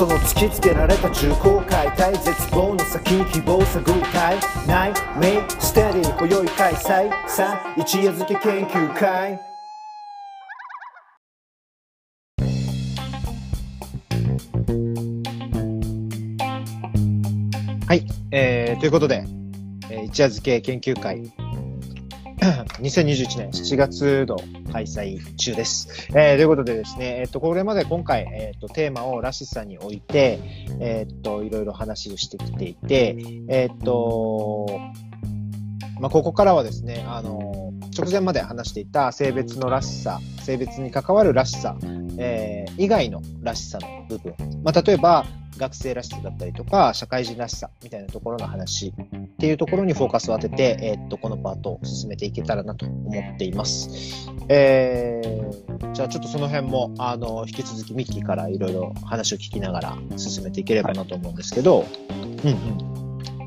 その突きつけられた重厚解体絶望の先希望探るたいないメイステディ今宵開催。さあ一夜漬け研究会。はい、えー、ということで、えー、一夜漬け研究会、2021年7月の開催中です。えー、ということでですね、えっ、と、これまで今回、えっ、と、テーマをらしさに置いて、えっ、と、いろいろ話をしてきていて、えっ、と、まあ、ここからはですね、あの、直前まで話していた性別のらしさ、性別に関わるらしさ、えー、以外のらしさの部分、まあ、例えば、学生らしさだったりとか、社会人らしさみたいなところの話っていうところにフォーカスを当てて、えーっと、このパートを進めていけたらなと思っています。えー、じゃあちょっとその辺も、あの、引き続きミッキーからいろいろ話を聞きながら進めていければなと思うんですけど、うんうん。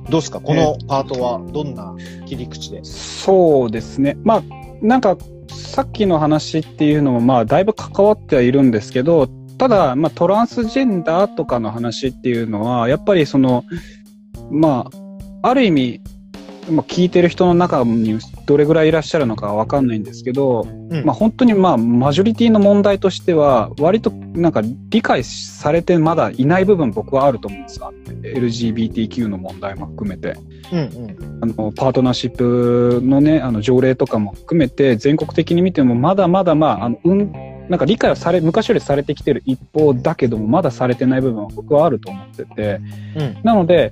どうですか？このパートはどんな切り口で、そうですね。まあ、なんか、さっきの話っていうのも、まあ、だいぶ関わってはいるんですけど、ただ、まあ、トランスジェンダーとかの話っていうのは、やっぱりその、まあ、ある意味、まあ、聞いてる人の中にどれぐらいいらっしゃるのかわかんないんですけど、うんまあ、本当にまあ、マジョリティの問題としては、割となんか理解されてまだいない部分僕はあると思うんですよ。LGBTQ の問題も含めて。うんうん。あのパートナーシップのねあの条例とかも含めて全国的に見てもまだまだまああのうんなんか理解はされ昔よりされてきてる一方だけどもまだされてない部分は僕はあると思っててうん。なので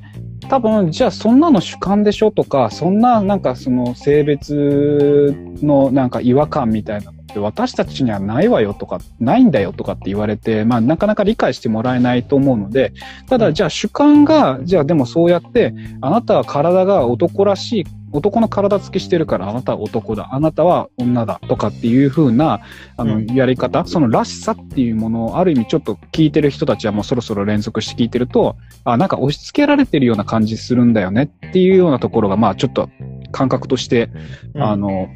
多分じゃあそんなの主観でしょとかそんななんかその性別のなんか違和感みたいなのって私たちにはないわよとかないんだよとかって言われてまあなかなか理解してもらえないと思うのでただじゃあ主観がじゃあでもそうやってあなたは体が男らしい男の体つきしてるからあなたは男だ。あなたは女だとかっていう風なあのうん。やり方、そのらしさっていうものをある意味ちょっと聞いてる人たちはもうそろそろ連続して聞いてるとあなんか押し付けられてるような感じするんだよねっていうようなところがまあちょっと感覚としてうん。あの、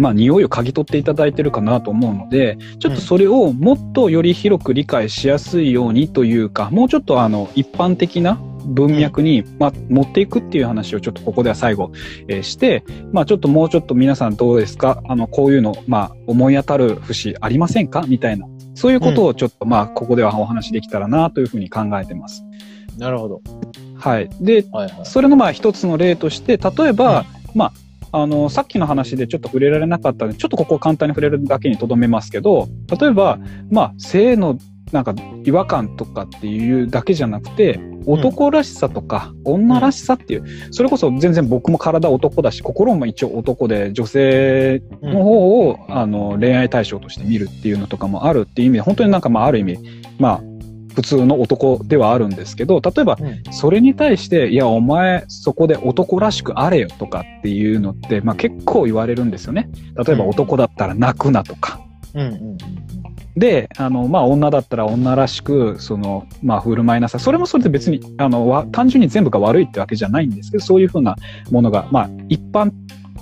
まあ、匂いを嗅ぎ取っていただいてるかなと思うので、ちょっとそれをもっとより広く理解しやすいようにというか、もうちょっとあの、一般的な文脈に、まあ、持っていくっていう話をちょっとここでは最後、えーして、まあ、ちょっともうちょっと皆さんどうですか？あの、こういうの、まあ、思い当たる節ありませんか？みたいな。そういうことをちょっと、まあ、ここではお話できたらなというふうに考えてます。なるほど。はい。で、はいはい。それのまあ一つの例として、例えば、まあ、あの、さっきの話でちょっと触れられなかったので、ちょっとここを簡単に触れるだけにとどめますけど、例えば、まあ、性のなんか違和感とかっていうだけじゃなくて、男らしさとか女らしさっていう、それこそ全然僕も体男だし、心も一応男で女性の方を、あの恋愛対象として見るっていうのとかもあるっていう意味で、本当になんかまあある意味、まあ、普通の男ではあるんですけど、例えばうんそれに対して、いや、お前、そこで男らしくあれよとかっていうのって、まあ結構言われるんですよね。例えばうん男だったら泣くなとか。うんうんで、あの、まあ女だったら女らしく、その、まあ振る舞いなさい。それもそれで別に、あの、わ単純に全部が悪いってわけじゃないんですけど、そういうふうなものが、まあ一般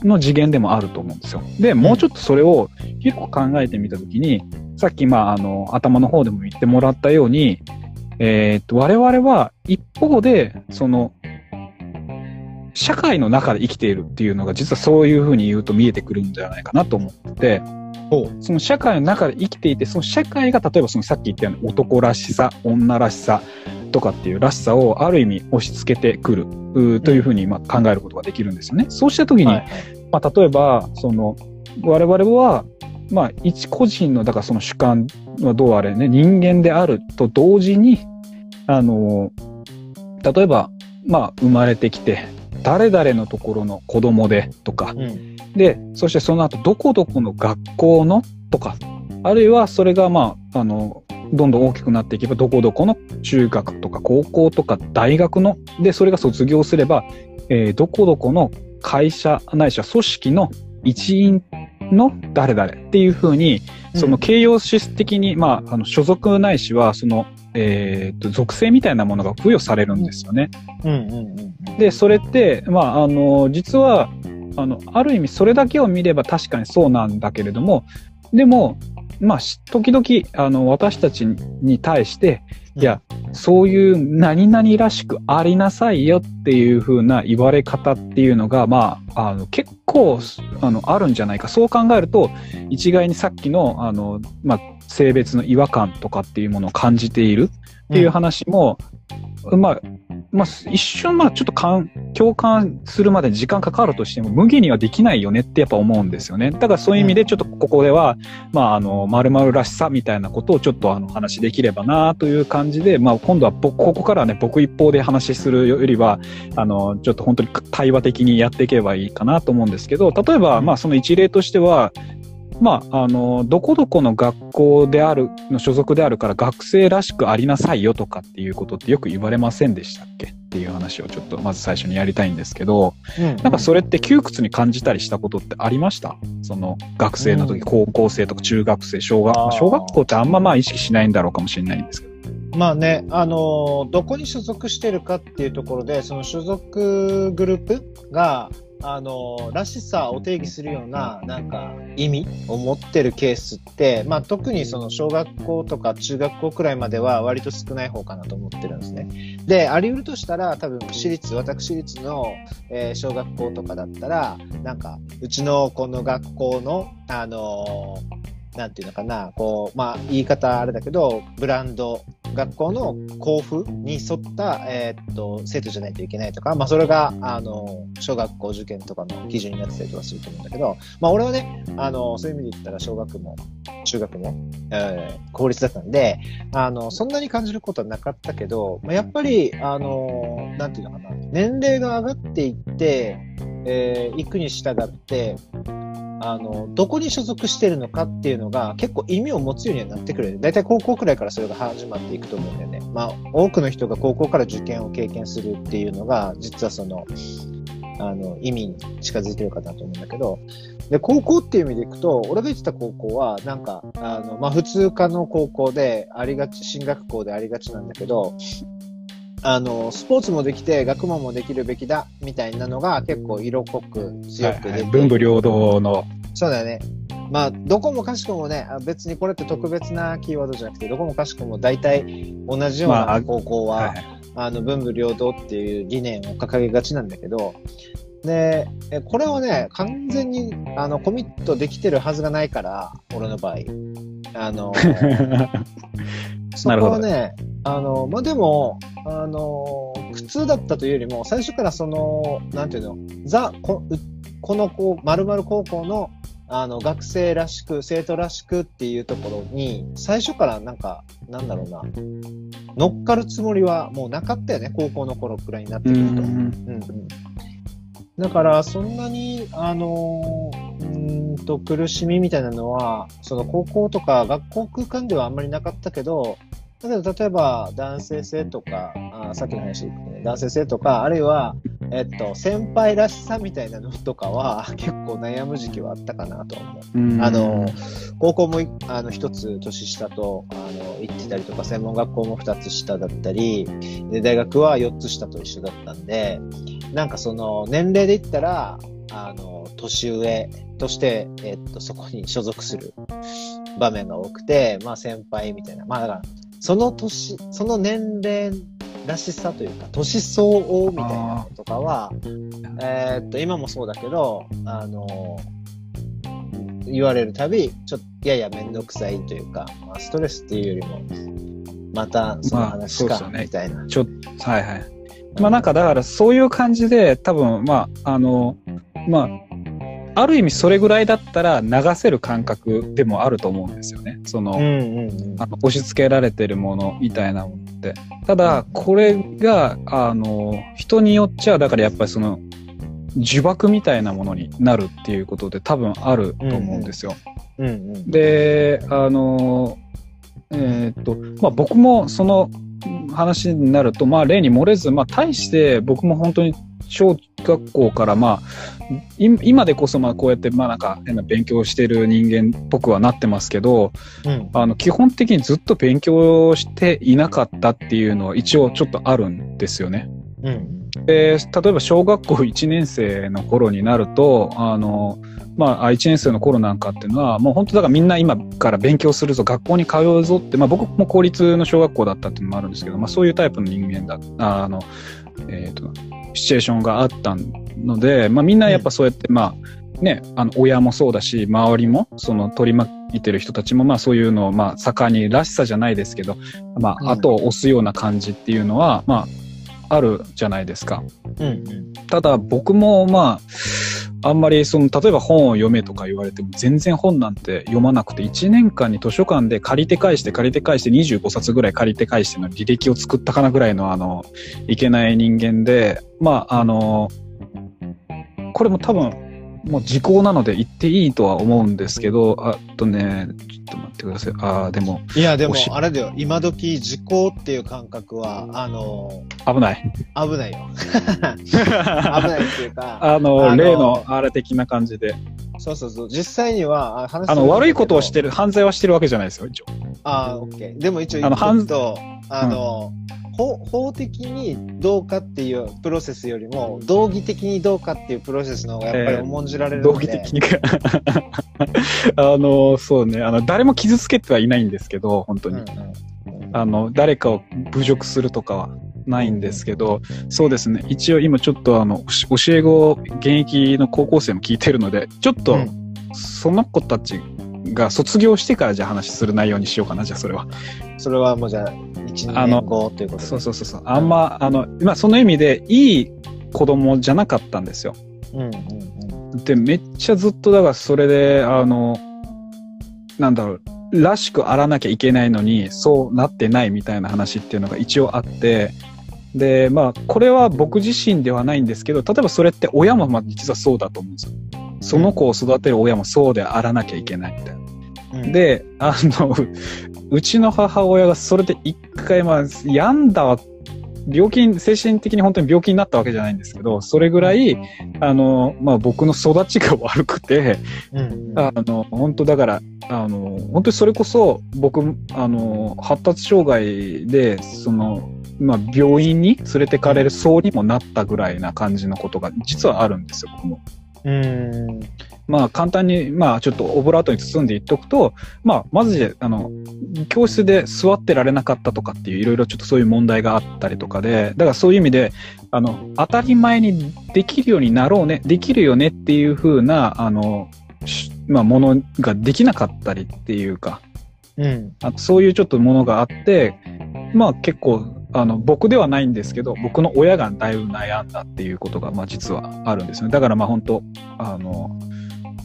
の次元でもあると思うんですよ。で、もうちょっとそれを広く考えてみたときに、さっき、まあ、あの、頭の方でも言ってもらったように、えーっと、我々は一方で、その、社会の中で生きているっていうのが実はそういうふうに言うと見えてくるんじゃないかなと思ってて。その社会の中で生きていて、その社会が例えばそのさっき言ったように男らしさ、女らしさとかっていうらしさをある意味押し付けてくるというふうにまあ考えることができるんですよね。そうした時に、はいはい。まあ、例えば、その、我々は、まあ、一個人の、だからその主観はどうあれね、人間であると同時に、あの、例えば、まあ、生まれてきて、誰々のところの子供でとか、うん。で、そしてその後、どこどこの学校のとか、あるいはそれがまあ、あの、どんどん大きくなっていけば、どこどこの中学とか高校とか大学の、で、それが卒業すれば、えーどこどこの会社ないしは組織の一員の誰々っていうふうに、その形容詞的に、まあ、あの所属ないしは、その、えーと、属性みたいなものが付与されるんですよね。で、それって、まあ、あの、実は、あの、ある意味それだけを見れば確かにそうなんだけれども、でも、まあ、し時々、あの、私たちに対して、いや、そういう何々らしくありなさいよっていう風な言われ方っていうのが、まあ、あの、結構、あの、あるんじゃないか。そう考えると、一概にさっきの、あの、まあ、性別の違和感とかっていうものを感じているっていう話も、まあ、まあ、一瞬、まあ、ちょっと感共感するまで時間かかるとしても、無限にはできないよねってやっぱ思うんですよね。だからそういう意味で、ちょっとここでは、まあ、あの、〇〇らしさみたいなことをちょっとあの、話できればなという感じで、まあ、今度は僕、ここからね、僕一方で話しするよりは、あの、ちょっと本当に対話的にやっていけばいいかなと思うんですけど、例えば、まあ、その一例としては、まあ、あの、どこどこの学校である、の所属であるから学生らしくありなさいよとかっていうことってよく言われませんでしたっけ？っていう話をちょっとまず最初にやりたいんですけど、うん。なんかそれって窮屈に感じたりしたことってありました？その学生の時、うん。高校生とか中学生、小学小学校ってあんままあ意識しないんだろうかもしれないんですけど。まあね、あのーどこに所属してるかっていうところで、その所属グループが、あのらしさを定義するような、なんか、意味を持ってるケースって、まあ特にその小学校とか中学校くらいまでは割と少ない方かなと思ってるんですね。で、あり得るとしたら、多分私立、私立の、えー小学校とかだったら、なんか、うちのこの学校の、あのーなんていうのかな、こう、まあ、言い方あれだけど、ブランド、学校の校風に沿った、えーっと、生徒じゃないといけないとか、まあ、それが、あの、小学校受験とかの基準になってたりとかすると思うんだけど、まあ、俺はね、あの、そういう意味で言ったら、小学も、中学も、えー公立だったんで、あの、そんなに感じることはなかったけど、まあ、やっぱり、あの、なんていうのかな、年齢が上がっていって、えー行くに従って、あの、どこに所属してるのかっていうのが結構意味を持つようにはなってくる。だいたい高校くらいからそれが始まっていくと思うんだよね。まあ、多くの人が高校から受験を経験するっていうのが、実はその、あの、意味に近づいてるかなと思うんだけど、で、高校っていう意味でいくと、俺が行ってた高校は、なんか、あの、まあ、普通科の高校でありがち、進学校でありがちなんだけど、あの、スポーツもできて、学問もできるべきだ、みたいなのが結構色濃く強く出て、はいはい。文武両道の、そうだよね。まあ、どこもかしこもね、あ別にこれって特別なキーワードじゃなくて、どこもかしこも大体同じようまあな高校は、はい。あの、文武両道っていう理念を掲げがちなんだけど、で、えこれはね、完全に、あの、コミットできてるはずがないから、俺の場合。あの、そこはね、あの、まあ、でも、あの、苦痛だったというよりも、最初からその、なんていうの、ザ、こうこの子、〇〇高校の、あの、学生らしく、生徒らしくっていうところに、最初からなんか、なんだろうな、乗っかるつもりはもうなかったよね、高校の頃くらいになってうくると。んうんうん。だから、そんなに、あのーうーんと、苦しみみたいなのは、その高校とか学校空間ではあんまりなかったけど、だけど、例えば、男性性とか、あーさっきの話ね、男性性とか、あるいは、えっと、先輩らしさみたいなのとかは、結構悩む時期はあったかなと思う。うんあの、高校もいあの一つ年下とあの行ってたりとか、専門学校も二つ下だったり、で大学は四つ下と一緒だったんで、なんかその年齢で言ったら、あの、年上として、えっと、そこに所属する場面が多くて、まあ先輩みたいな。まあだから、その年、その年齢らしさというか、年相応みたいなのとかは、えーっと、今もそうだけど、あの、言われるたび、ちょっとややめんどくさいというか、まあ、ストレスっていうよりも、またその話か、まあねみたいな。ちょっと、はいはい。まあなんかだからそういう感じで多分まああのまあある意味それぐらいだったら流せる感覚でもあると思うんですよね。その、うんうんうん。あの押し付けられてるものみたいなものって。ただこれがあの人によっちゃだからやっぱりその呪縛みたいなものになるっていうことで多分あると思うんですよ。うんうん。で、あの、えーっと、まあ僕もその話になると、まあ例に漏れず、まあ大して僕も本当に小学校からまあ、い今でこそまあこうやってまあなんか変な勉強してる人間っぽくはなってますけど、うんあの基本的にずっと勉強していなかったっていうのは一応ちょっとあるんですよね。うんで例えば小学校1年生の頃になるとあのまあ、1年生の頃なんかっていうのは、もう本当だからみんな今から勉強するぞ、学校に通うぞって、まあ僕も公立の小学校だったっていうのもあるんですけど、まあそういうタイプの人間だ、ああの、えっ、と、シチュエーションがあったので、まあみんなやっぱそうやって、まあ、ね、あの、親もそうだし、周りも、その取り巻いてる人たちも、まあそういうのを、まあ盛んにらしさじゃないですけど、まあ後を押すような感じっていうのは、まあ、あるじゃないですか。うんうん。ただ僕もまあ、あんまりその、例えば本を読めとか言われても全然本なんて読まなくて、1年間に図書館で借りて返して借りて返して25冊ぐらい借りて返しての履歴を作ったかなぐらいのあの、いけない人間で、まああの、これも多分、もう時効なので言っていいとは思うんですけど、あとね、ちょっと待ってください。ああ、でも、いや、でもあれだよ。今時、時効っていう感覚は、あの、危ない。危ないよ。危ないっていうか、あの、あの例のあれ的な感じで。そうそうそう。実際には、あ話あの、悪いことをしてる。る、犯罪はしてるわけじゃないですよ、一応。ああ、オッケー。でも一応言あのっとあの、法法的にどうかっていうプロセスよりも、道義的にどうかっていうプロセスの方がやっぱり重んじられるので、道義的にか。あの、そうね、あの、誰も傷つけてはいないんですけど、本当に。うんうん。あの、誰かを侮辱するとかはないんですけど、そうですね、一応今ちょっとあの、教教え子、現役の高校生も聞いてるので、ちょっと、うん。その子たちが卒業してからじゃあ話する内容にしようかな、じゃあそれは。それはもうじゃあ、1、2あの年後ということで。そうそうそうそう。あんま、あの、まあその意味で、いい子供じゃなかったんですよ。うんうんうん。で、めっちゃずっと、だからそれで、あの、なんだろう、らしくあらなきゃいけないのに、そうなってないみたいな話っていうのが一応あって、で、まあ、これは僕自身ではないんですけど、例えばそれって親もまあ実はそうだと思うんですよ。その子を育てる親もそうであらなきゃいけないみたいな。うん、で、あの、うちの母親がそれで一回、まあ、病んだわ、病気に、精神的に本当に病気になったわけじゃないんですけど、それぐらい、あの、まあ僕の育ちが悪くて、あの、本当だから、あの、本当にそれこそ、僕、あの、発達障害で、その、まあ病院に連れてかれる層にもなったぐらいな感じのことが実はあるんですよ、僕も。うん。まあ簡単に、まあちょっとオブラートに包んで言っとくと、まあまずで、あの、教室で座ってられなかったとかっていういろいろちょっとそういう問題があったりとかで、だからそういう意味で、あの、当たり前にできるようになろうね、できるよねっていう風な、あの、しまあものができなかったりっていうか、うん。あそういうちょっとものがあって、まあ結構、あの、僕ではないんですけど、僕の親がだいぶ悩んだっていうことが、まあ実はあるんですね。だからまあ本当あの、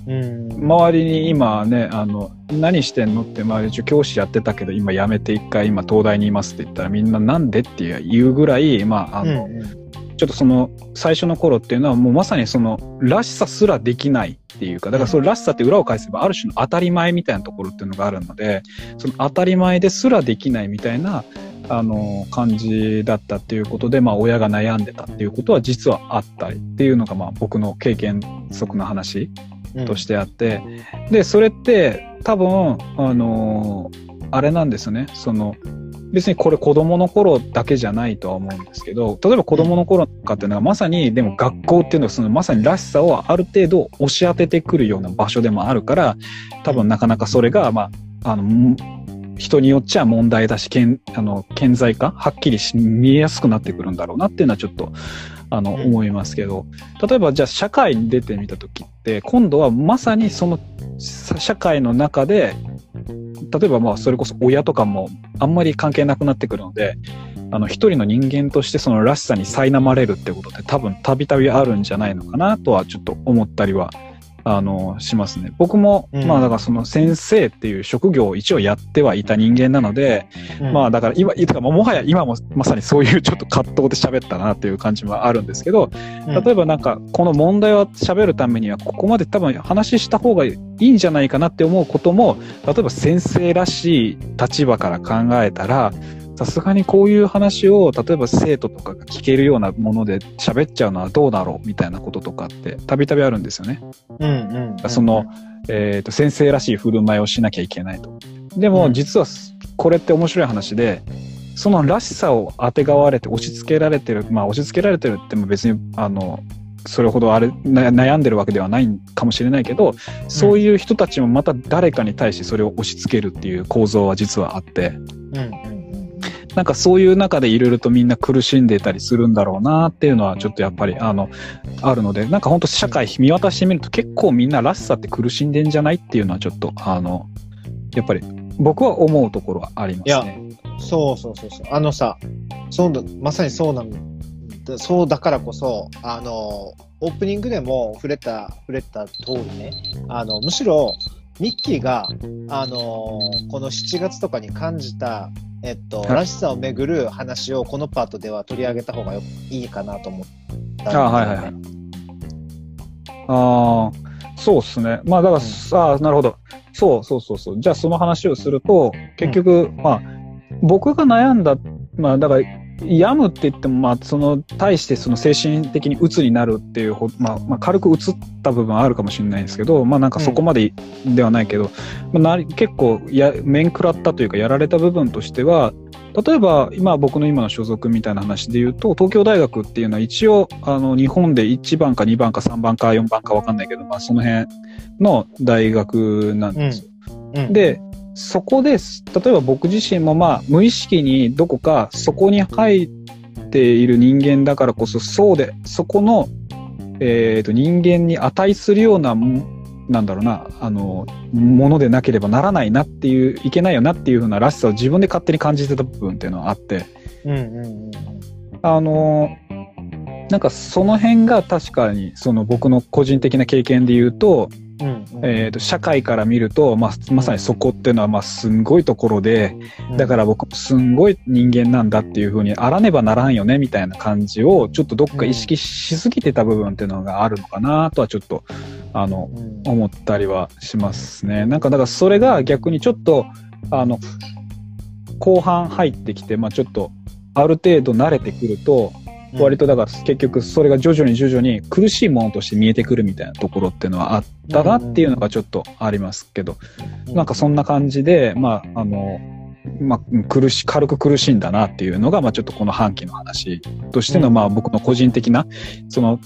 うん。周りに今ね、あの、何してんのって周り一応教師やってたけど、今辞めて一回今東大にいますって言ったらみんななんでって言うぐらい、まあ、あの、うんうんちょっとその最初の頃っていうのはもうまさにそのらしさすらできないっていうか、だからそのらしさって裏を返せばある種の当たり前みたいなところっていうのがあるので、その当たり前ですらできないみたいな、あの、感じだったっていうことで、まあ親が悩んでたっていうことは実はあったりっていうのがまあ僕の経験則の話うんとしてあって、で、それって多分、あのあれなんですよね。その、別にこれ子供の頃だけじゃないとは思うんですけど、例えば子供の頃とかっていうのはまさに、でも学校っていうのはそのまさにらしさをある程度押し当ててくるような場所でもあるから、多分なかなかそれが、まあ、あの、ん人によっちゃ問題だし、けんあの顕在化、はっきりし見えやすくなってくるんだろうなっていうのはちょっと、あの、うん。思いますけど、例えばじゃあ社会に出てみたときって、今度はまさにそのさ社会の中で、例えばまあそれこそ親とかもあんまり関係なくなってくるので、あの一人の人間としてそのらしさに苛まれるってことって多分たびたびあるんじゃないのかなとはちょっと思ったりは、あの、しますね。僕も、うん。まあだからその先生っていう職業を一応やってはいた人間なので、うん。まあだから今、かももはや今もまさにそういうちょっと葛藤で喋ったなっていう感じはあるんですけど、例えばなんかこの問題を喋るためにはここまで多分話した方がいいんじゃないかなって思うことも、例えば先生らしい立場から考えたら、さすがにこういう話を例えば生徒とかが聞けるようなもので喋っちゃうのはどうだろうみたいなこととかってたびたびあるんですよね。うんうんうんその、えっ、と、先生らしい振る舞いをしなきゃいけないと。でも、うん実は、これって面白い話で、そのらしさをあてがわれて押し付けられてる、まあ押し付けられてるっても別に、あの、それほどあれな悩んでるわけではないかもしれないけどそういう人たちもまた誰かに対してそれを押し付けるっていう構造は実はあってうんうんなんかそういう中でいろいろとみんな苦しんでたりするんだろうなっていうのはちょっとやっぱりあのあるのでなんか本当社会見渡してみると結構みんならしさって苦しんでんじゃないっていうのはちょっとあのやっぱり僕は思うところはありますね。そうそうそうそう。あのさ、そう、まさにそうなんだ。そうだからこそ、あの、オープニングでも触れた、触れた通りね、あの、むしろ、ミッキーが、あの、この7月とかに感じた、えっと、はいらしさをめぐる話をこのパートでは取り上げた方がよいいかなと思ったね、あはいはいはいああ、そうですね。まあだから、さあ、なるほど。そうそうそうそう。じゃあその話をすると、結局、まあ、僕が悩んだ、まあだから、病むって言っても、まあ、その、対してその精神的に鬱になるっていうほ、まあ、まあ、軽く鬱った部分はあるかもしれないんですけど、まあなんかそこまでではないけど、まあ、な結構や、面食らったというか、やられた部分としては、例えば、今僕の今の所属みたいな話で言うと、東京大学っていうのは一応、あの、日本で1番か2番か3番か4番かわかんないけど、まあその辺の大学なんですよ。うん、で、そこで、例えば僕自身もまあ無意識にどこかそこに入っている人間だからこそ、そうで、そこの、えっ、と、人間に値するようなも、なんだろうな、あの、ものでなければならないなっていう、いけないよなっていうふうならしさを自分で勝手に感じてた部分っていうのはあって、うんうんうん。あの、なんかその辺が確かにその僕の個人的な経験で言うと、うんうんえー、と社会から見ると、まあ、まさにそこっていうのはまあすんごいところで、だから僕もすんごい人間なんだっていうふうにあらねばならんよねみたいな感じをちょっとどっか意識しすぎてた部分っていうのがあるのかなとはちょっとあのうん。思ったりはしますね。なんかだからそれが逆にちょっとあの後半入ってきて、まあ、ちょっとある程度慣れてくると割とだから結局それが徐々に徐々に苦しいものとして見えてくるみたいなところっていうのはあったなっていうのがちょっとありますけど、なんかそんな感じで、まあ、あの、まあ、苦し、軽く苦しんだなっていうのが、まあちょっとこの半期の話としての、うん。まあ僕の個人的な、その、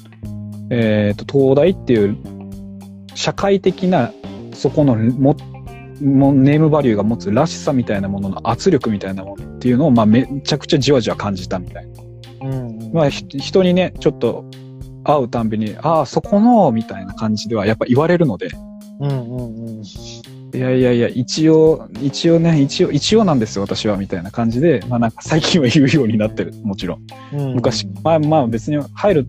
えっ、と、東大っていう社会的な、そこのも、もネームバリューが持つらしさみたいなものの圧力みたいなものっていうのを、まあめちゃくちゃじわじわ感じたみたいな。うん。うんまあ、ひ人にね、ちょっと会うたんびに、ああ、そこの、みたいな感じではやっぱ言われるので、うんうんうん。いやいやいや、一応、一応ね、一応、一応なんですよ、私は、みたいな感じで、まあなんか最近は言うようになってる、もちろん。うん。昔、まあまあ別に入る、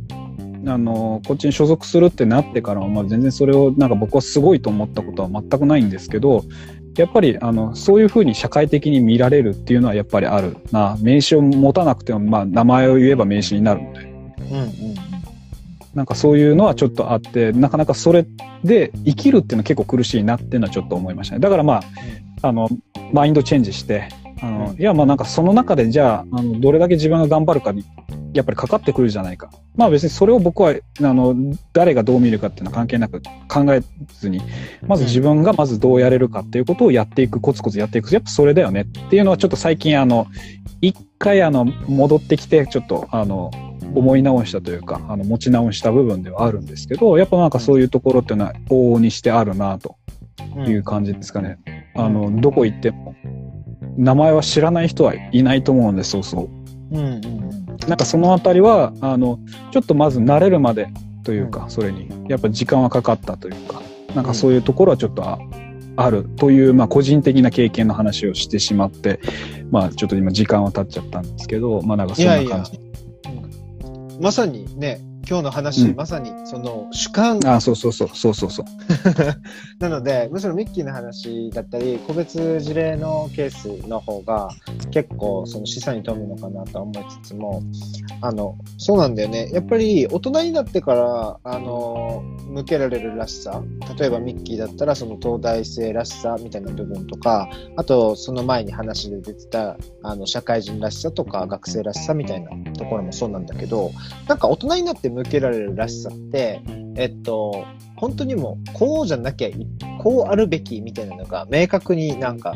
あの、こっちに所属するってなってからは、まあ全然それをなんか僕はすごいと思ったことは全くないんですけど、やっぱり、あの、そういうふうに社会的に見られるっていうのはやっぱりあるな。名刺を持たなくても、まあ名前を言えば名刺になるので。うんうんなんかそういうのはちょっとあって、なかなかそれで生きるっていうのは結構苦しいなっていうのはちょっと思いましたね。だからまあ、あの、マインドチェンジして、あの、いやまあなんかその中でじゃあ、あの、どれだけ自分が頑張るかに、やっぱりかかってくるじゃないか。まあ別にそれを僕は、あの、誰がどう見るかっていうのは関係なく考えずに、まず自分がまずどうやれるかっていうことをやっていく、コツコツやっていく。やっぱそれだよねっていうのはちょっと最近あの、一回あの、戻ってきて、ちょっとあの、思い直したというか、あの、持ち直した部分ではあるんですけど、やっぱなんかそういうところっていうのは往々にしてあるなとうんいう感じですかね。あの、どこ行っても、名前は知らない人はいないと思うんです、そうそう。うんうんなんかそのあたりは、あの、ちょっとまず慣れるまでというか、それに、やっぱ時間はかかったというか、なんかそういうところはちょっとああるという、まあ個人的な経験の話をしてしまって、まあちょっと今時間は経っちゃったんですけど、まあなんかそんな感じ。いやいや。まさにね、今日の話、うんまさにその主観あそうそうそう、そうそうそう。なので、むしろミッキーの話だったり、個別事例のケースの方が結構その資産に富むのかなとは思いつつも、あの、そうなんだよね。やっぱり大人になってから、あの、向けられるらしさ。例えばミッキーだったらその東大生らしさみたいな部分とか、あとその前に話で出てた、あの、社会人らしさとか学生らしさみたいなところもそうなんだけど、なんか大人になって向けられるらしさって、えっと、本当にもう、こうじゃなきゃい、こうあるべきみたいなのが明確になんか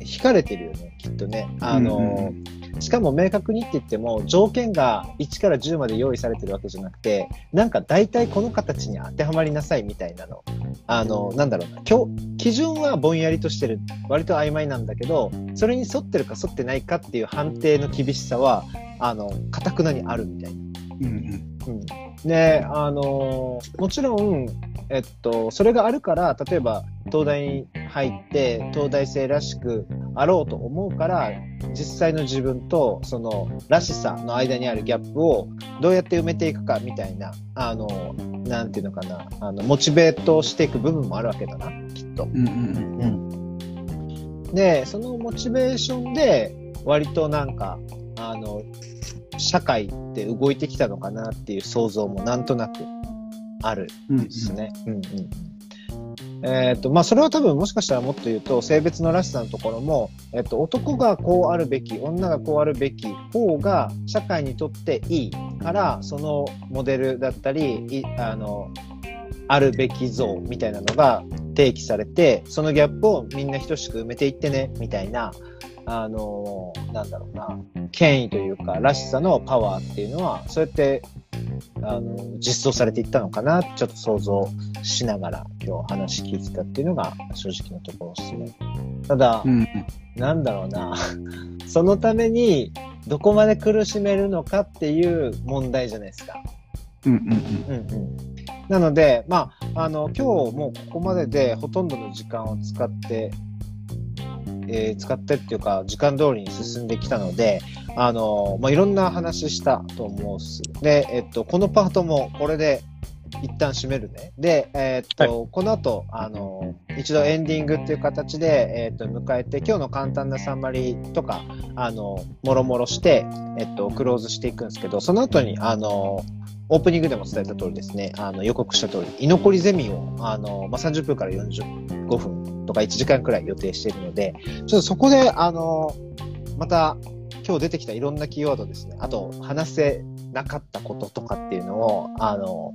惹かれてるよね、きっとね。あの、うんうんしかも明確にって言っても、条件が1から10まで用意されてるわけじゃなくて、なんか大体この形に当てはまりなさいみたいなの。あの、なんだろうな、今日、基準はぼんやりとしてる。割と曖昧なんだけど、それに沿ってるか沿ってないかっていう判定の厳しさは、あの、かたくなにあるみたいな。うんうんうん、で、あのもちろん、えっと、それがあるから、例えば、東大に入って、東大生らしくあろうと思うから、実際の自分と、その、らしさの間にあるギャップを、どうやって埋めていくか、みたいな、あの、なんていうのかな、あの、モチベートしていく部分もあるわけだな、きっと。うん。うん。で、そのモチベーションで、割となんか、あの、社会って動いてきたのかなっていう想像もなんとなくあるうんうんですね。うんうんえっ、と、まあ、それは多分もしかしたらもっと言うと、性別のらしさのところも、えっ、と、男がこうあるべき、女がこうあるべき方が社会にとっていいから、そのモデルだったり、いあの、あるべき像みたいなのが提起されて、そのギャップをみんな等しく埋めていってね、みたいな、あの、なんだろうな、権威というか、らしさのパワーっていうのは、そうやって、あの、実装されていったのかな、ちょっと想像しながら今日話聞いてたっていうのが正直なところですね。ただう、んなんだろうな、そのためにどこまで苦しめるのかっていう問題じゃないですか。うんうんうんうんうん。なので、まあ、あの、今日もうここまででほとんどの時間を使って、えー使ってっていうか、時間通りに進んできたので、あの、まあ、いろんな話したと思うっす。で、えっと、このパートもこれで一旦締めるね。で、えっと、この後、あの、一度エンディングっていう形で、えっと、迎えて、今日の簡単なサンマリとか、あの、もろもろして、えっと、クローズしていくんですけど、その後に、あの、オープニングでも伝えた通りですね、あの予告した通り、居残りゼミをあの、まあ、30分から45分とか1時間くらい予定しているので、ちょっとそこで、あの、また今日出てきたいろんなキーワードですね、あと話せなかったこととかっていうのを、あの、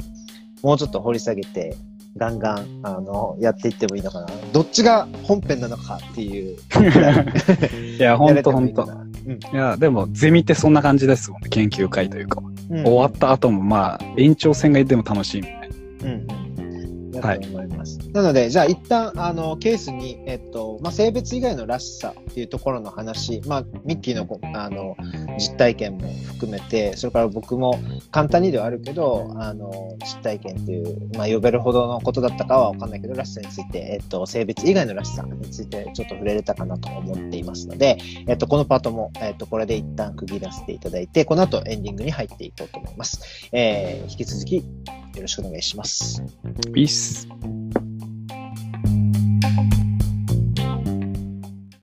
もうちょっと掘り下げて、ガンガン、あの、やっていってもいいのかな。どっちが本編なのかっていう。いや、ほんとほんと。いや、でも、ゼミってそんな感じですもんね。研究会というか。うん終わった後も、まあ、延長戦がいても楽しいみたいな。うんうん。だと思います。なので、じゃあ一旦、あの、ケースに、えっと、まあ、性別以外のらしさっていうところの話、まあ、ミッキーのこ、あの、実体験も含めて、それから僕も簡単にではあるけど、あの、実体験っていう、まあ、呼べるほどのことだったかはわかんないけど、らしさについて、えっと、性別以外のらしさについてちょっと触れれたかなと思っていますので、えっと、このパートも、えっと、これで一旦区切らせていただいて、この後エンディングに入っていこうと思います。えー、引き続きよろしくお願いします。ピース。